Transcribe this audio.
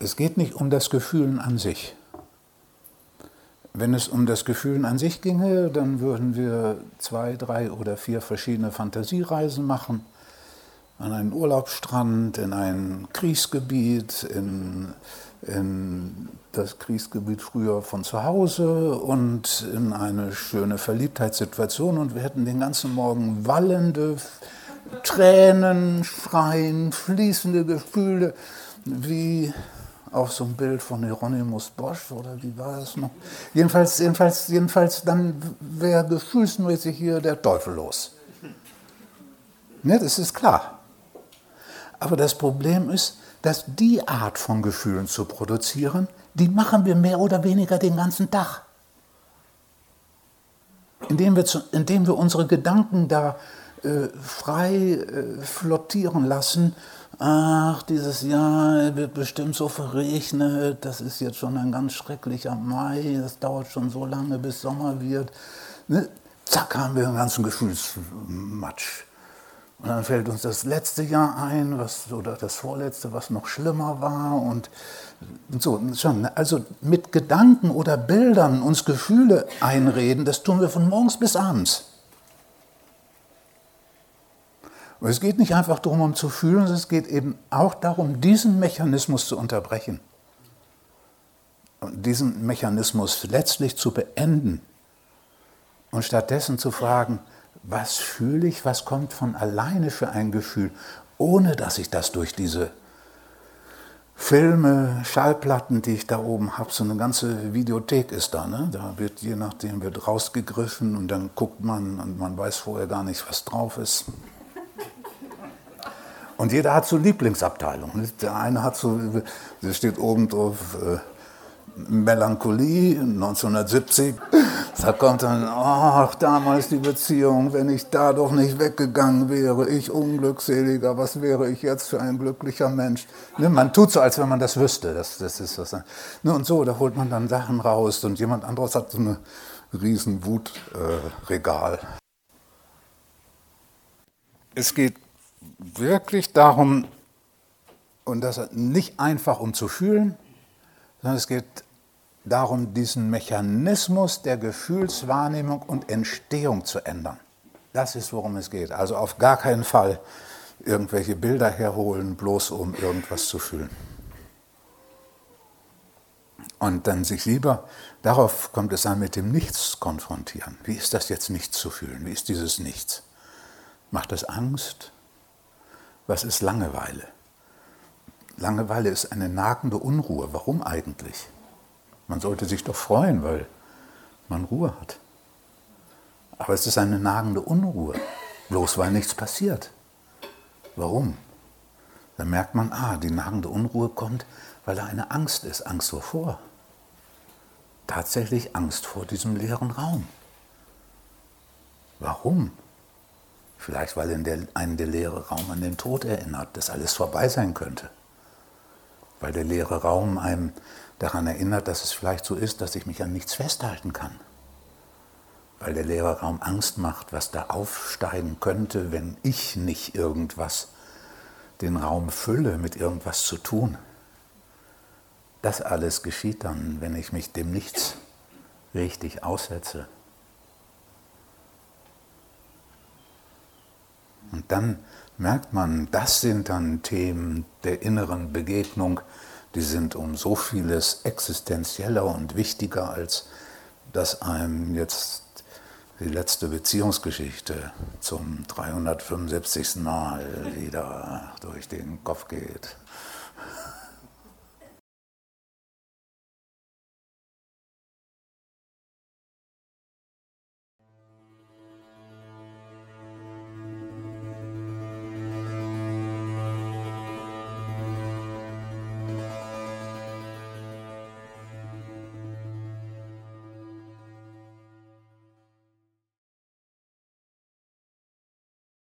Es geht nicht um das Gefühlen an sich. Wenn es um das Gefühlen an sich ginge, dann würden wir zwei, drei oder vier verschiedene Fantasiereisen machen. An einen Urlaubsstrand, in ein Kriegsgebiet, in, in das Kriegsgebiet früher von zu Hause und in eine schöne Verliebtheitssituation und wir hätten den ganzen Morgen wallende Tränen, Schreien, fließende Gefühle, wie auf so ein Bild von Hieronymus Bosch oder wie war das noch? Jedenfalls, jedenfalls, jedenfalls dann wäre gefühlsmäßig hier der Teufel los. Ne, das ist klar. Aber das Problem ist, dass die Art von Gefühlen zu produzieren, die machen wir mehr oder weniger den ganzen Tag. Indem wir, zu, indem wir unsere Gedanken da äh, frei äh, flottieren lassen ach, dieses Jahr wird bestimmt so verregnet, das ist jetzt schon ein ganz schrecklicher Mai, das dauert schon so lange, bis Sommer wird. Ne? Zack, haben wir einen ganzen Gefühlsmatsch. Und dann fällt uns das letzte Jahr ein, was, oder das vorletzte, was noch schlimmer war. Und, und so, schon. Ne? Also mit Gedanken oder Bildern uns Gefühle einreden, das tun wir von morgens bis abends. Und es geht nicht einfach darum, um zu fühlen, sondern es geht eben auch darum, diesen Mechanismus zu unterbrechen. Und diesen Mechanismus letztlich zu beenden. Und stattdessen zu fragen, was fühle ich, was kommt von alleine für ein Gefühl, ohne dass ich das durch diese Filme, Schallplatten, die ich da oben habe, so eine ganze Videothek ist da. Ne? Da wird je nachdem wird rausgegriffen und dann guckt man und man weiß vorher gar nicht, was drauf ist. Und jeder hat so Lieblingsabteilungen. Der eine hat so, da steht oben drauf äh, Melancholie 1970. Da kommt dann, ach, damals die Beziehung, wenn ich da doch nicht weggegangen wäre, ich unglückseliger, was wäre ich jetzt für ein glücklicher Mensch? Ne, man tut so, als wenn man das wüsste. Das, das ist das. Ne, und so, da holt man dann Sachen raus und jemand anderes hat so eine riesen Wutregal. Äh, es geht wirklich darum, und das nicht einfach um zu fühlen, sondern es geht darum, diesen Mechanismus der Gefühlswahrnehmung und Entstehung zu ändern. Das ist, worum es geht. Also auf gar keinen Fall irgendwelche Bilder herholen, bloß um irgendwas zu fühlen. Und dann sich lieber, darauf kommt es an, mit dem Nichts konfrontieren. Wie ist das jetzt, nichts zu fühlen? Wie ist dieses Nichts? Macht das Angst? Was ist Langeweile? Langeweile ist eine nagende Unruhe. Warum eigentlich? Man sollte sich doch freuen, weil man Ruhe hat. Aber es ist eine nagende Unruhe, bloß weil nichts passiert. Warum? Dann merkt man, ah, die nagende Unruhe kommt, weil da eine Angst ist. Angst wovor? Tatsächlich Angst vor diesem leeren Raum. Warum? Vielleicht, weil in der, einen der leere Raum an den Tod erinnert, dass alles vorbei sein könnte. Weil der leere Raum einem daran erinnert, dass es vielleicht so ist, dass ich mich an nichts festhalten kann. Weil der leere Raum Angst macht, was da aufsteigen könnte, wenn ich nicht irgendwas den Raum fülle, mit irgendwas zu tun. Das alles geschieht dann, wenn ich mich dem Nichts richtig aussetze. Und dann merkt man, das sind dann Themen der inneren Begegnung, die sind um so vieles existenzieller und wichtiger, als dass einem jetzt die letzte Beziehungsgeschichte zum 375. Mal wieder durch den Kopf geht.